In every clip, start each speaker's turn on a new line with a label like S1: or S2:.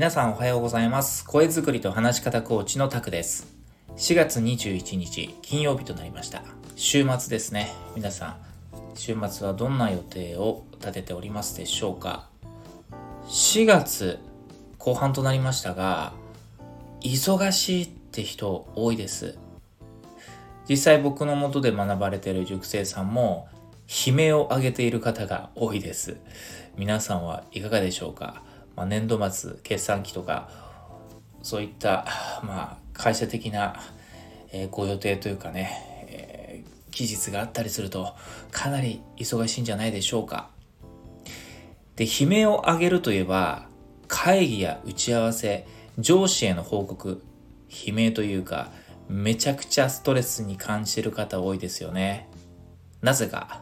S1: 皆さんおはようございます。声作りと話し方コーチのタクです。4月21日金曜日となりました。週末ですね。皆さん週末はどんな予定を立てておりますでしょうか。4月後半となりましたが忙しいって人多いです。実際僕のもとで学ばれている塾生さんも悲鳴を上げている方が多いです。皆さんはいかがでしょうか、まあ、年度末、決算期とか、そういった、まあ、会社的な、えー、ご予定というかね、えー、期日があったりすると、かなり忙しいんじゃないでしょうか。で、悲鳴を上げるといえば、会議や打ち合わせ、上司への報告、悲鳴というか、めちゃくちゃストレスに感じてる方多いですよね。なぜか、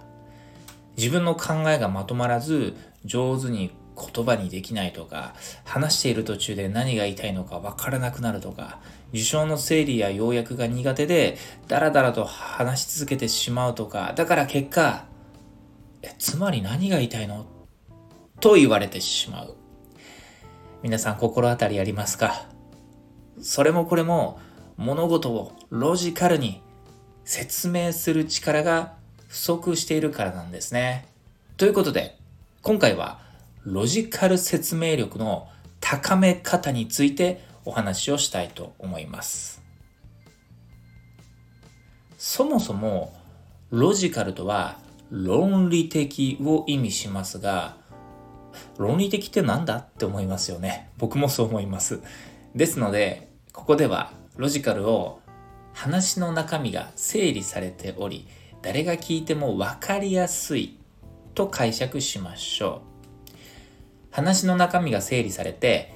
S1: 自分の考えがまとまらず上手に言葉にできないとか話している途中で何が言いたいのかわからなくなるとか受賞の整理や要約が苦手でダラダラと話し続けてしまうとかだから結果えつまり何が言いたいの？と言われてしまう。皆さん心当たりありますか？それもこれも物事をロジカルに説明する力が不足しているからなんですね。ということで、今回はロジカル説明力の高め方についてお話をしたいと思います。そもそもロジカルとは論理的を意味しますが、論理的って何だって思いますよね。僕もそう思います。ですので、ここではロジカルを話の中身が整理されており、誰が聞いても分かりやすいと解釈しましょう。話の中身が整理されて、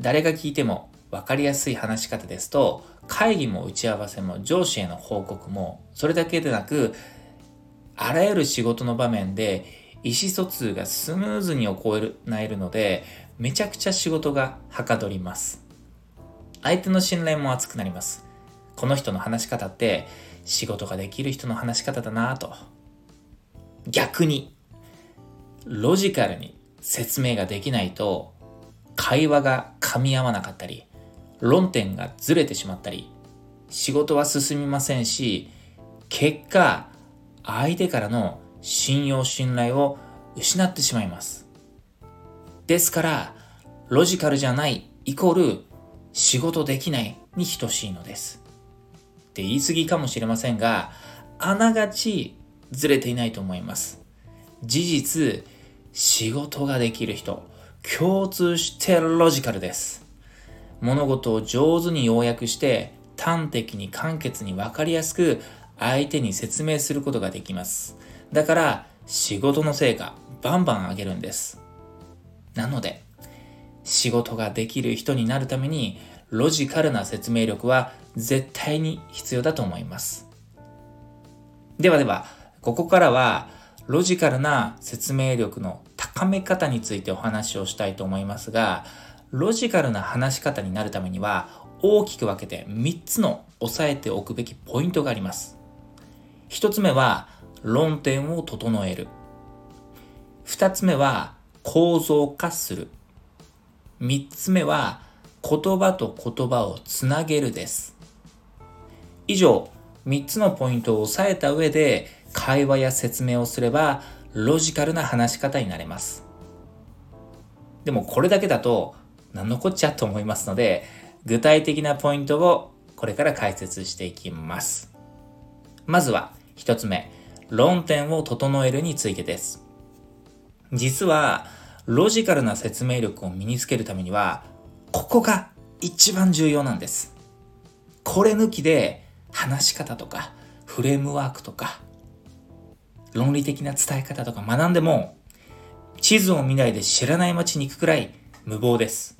S1: 誰が聞いても分かりやすい話し方ですと、会議も打ち合わせも上司への報告も、それだけでなく、あらゆる仕事の場面で意思疎通がスムーズに行えるので、めちゃくちゃ仕事がはかどります。相手の信頼も厚くなります。この人の話し方って仕事ができる人の話し方だなぁと。逆に、ロジカルに説明ができないと、会話が噛み合わなかったり、論点がずれてしまったり、仕事は進みませんし、結果、相手からの信用信頼を失ってしまいます。ですから、ロジカルじゃないイコール仕事できないに等しいのです。って言い過ぎかもしれませんが、あながちずれていないと思います。事実、仕事ができる人、共通してロジカルです。物事を上手に要約して端的に簡潔に分かりやすく相手に説明することができます。だから仕事の成果バンバン上げるんです。なので仕事ができる人になるためにロジカルな説明力は絶対に必要だと思います。ではでは、ここからはロジカルな説明力の高め方についてお話をしたいと思いますが、ロジカルな話し方になるためには大きく分けて3つの押さえておくべきポイントがあります。1つ目は論点を整える。2つ目は構造化する。3つ目は言葉と言葉をつなげるです。以上、3つのポイントを押さえた上で会話や説明をすればロジカルな話し方になれます。でもこれだけだと何のこっちゃと思いますので具体的なポイントをこれから解説していきます。まずは1つ目、論点を整えるについてです。実はロジカルな説明力を身につけるためにはここが一番重要なんです。これ抜きで話し方とかフレームワークとか論理的な伝え方とか学んでも地図を見ないで知らない街に行くくらい無謀です。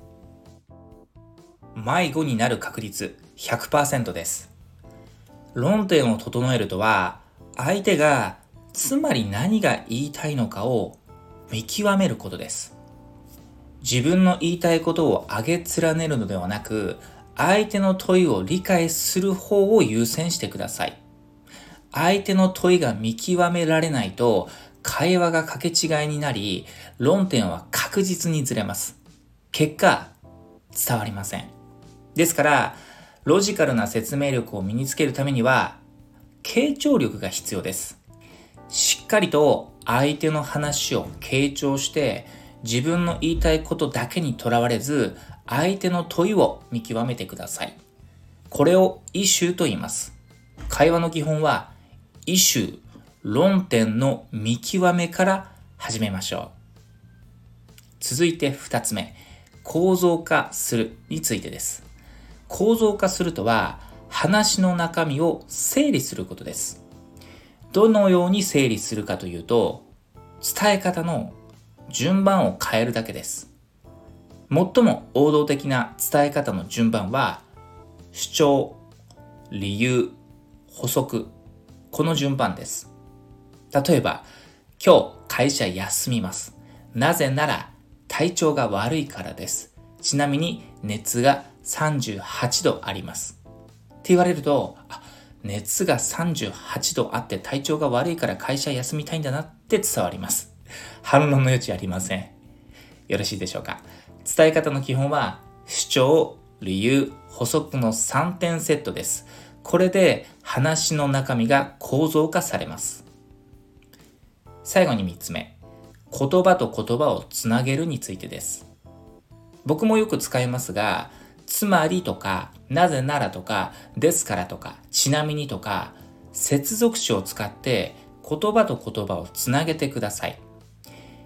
S1: 迷子になる確率100%です。論点を整えるとは相手がつまり何が言いたいのかを見極めることです。自分の言いたいことを上げ連ねるのではなく、相手の問いを理解する方を優先してください。相手の問いが見極められないと、会話が掛け違いになり、論点は確実にずれます。結果、伝わりません。ですから、ロジカルな説明力を身につけるためには、傾聴力が必要です。しっかりと相手の話を傾聴して、自分の言いたいことだけにとらわれず、相手の問いを見極めてください。これをイシューと言います。会話の基本は、イシュー、論点の見極めから始めましょう。続いて二つ目、構造化するについてです。構造化するとは、話の中身を整理することです。どのように整理するかというと、伝え方の順番を変えるだけです。最も王道的な伝え方の順番は、主張、理由、補足、この順番です。例えば、今日会社休みます。なぜなら体調が悪いからです。ちなみに熱が38度あります。って言われると、あ、熱が38度あって体調が悪いから会社休みたいんだなって伝わります。反論の余地ありません。よろしいでしょうか。伝え方の基本は、主張、理由、補足の3点セットです。これで話の中身が構造化されます。最後に3つ目。言葉と言葉をつなげるについてです。僕もよく使いますが、つまりとか、なぜならとか、ですからとか、ちなみにとか、接続詞を使って言葉と言葉をつなげてください。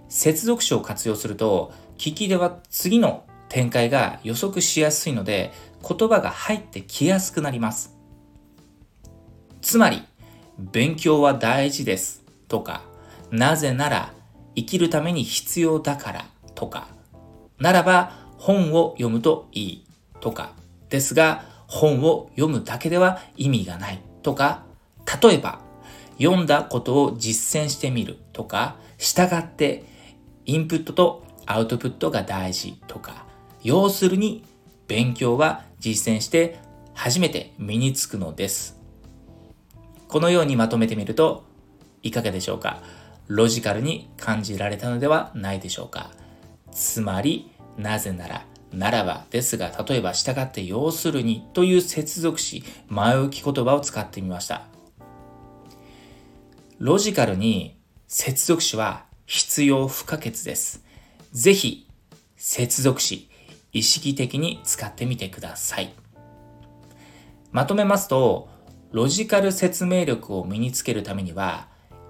S1: 接続詞を活用すると、聞きでは次の展開が予測しやすいので、言葉が入ってきやすくなります。つまり、勉強は大事ですとか、なぜなら生きるために必要だからとか、ならば本を読むといいとか、ですが本を読むだけでは意味がないとか、例えば読んだことを実践してみるとか、従ってインプットとアウトプットが大事とか、要するに勉強は実践して初めて身につくのです。このようにまとめてみるといかがでしょうか？ロジカルに感じられたのではないでしょうか？つまり、なぜなら、ならばですが、例えば従って要するにという接続詞、前置き言葉を使ってみました。ロジカルに接続詞は必要不可欠です。ぜひ、接続詞、意識的に使ってみてください。まとめますと、ロジカル説明力を身につけるためには、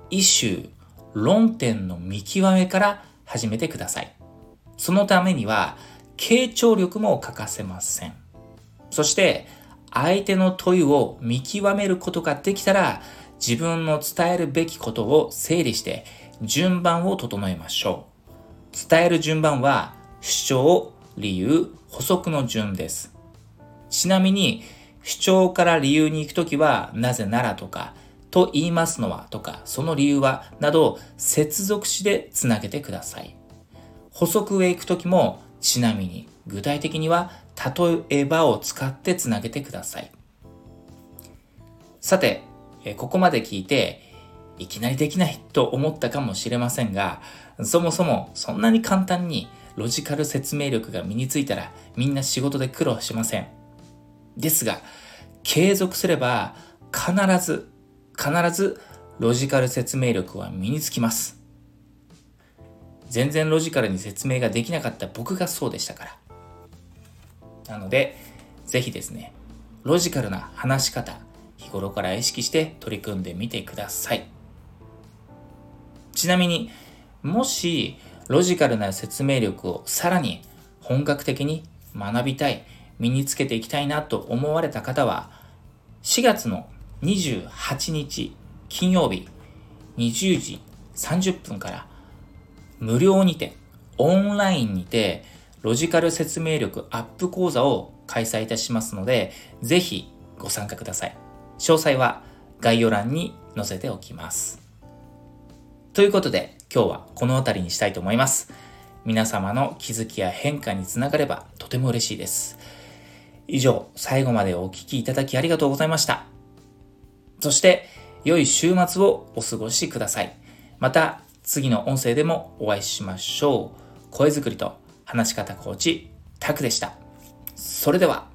S1: イシュー、論点の見極めから始めてください。そのためには、傾聴力も欠かせません。そして、相手の問いを見極めることができたら、自分の伝えるべきことを整理して、順番を整えましょう。伝える順番は、主張、理由、補足の順です。ちなみに、主張から理由に行くときは、なぜならとか、と言いますのはとか、その理由はなど接続詞でつなげてください。補足へ行くときも、ちなみに、具体的には、例えばを使ってつなげてください。さて、ここまで聞いて、いきなりできないと思ったかもしれませんが、そもそもそんなに簡単にロジカル説明力が身についたらみんな仕事で苦労しません。ですが、継続すれば必ず必ずロジカル説明力は身につきます。全然ロジカルに説明ができなかった僕がそうでしたから。なので、ぜひですね、ロジカルな話し方、日頃から意識して取り組んでみてください。ちなみに、もしロジカルな説明力をさらに本格的に学びたい、身につけていきたいなと思われた方は、4月の28日金曜日20時30分から無料にてオンラインにてロジカル説明力アップ講座を開催いたしますのでぜひご参加ください。詳細は概要欄に載せておきます。ということで今日はこの辺りにしたいと思います。皆様の気づきや変化につながればとても嬉しいです。以上、最後までお聴きいただきありがとうございました。そして、良い週末をお過ごしください。また、次の音声でもお会いしましょう。声作りと話し方コーチ、タクでした。それでは。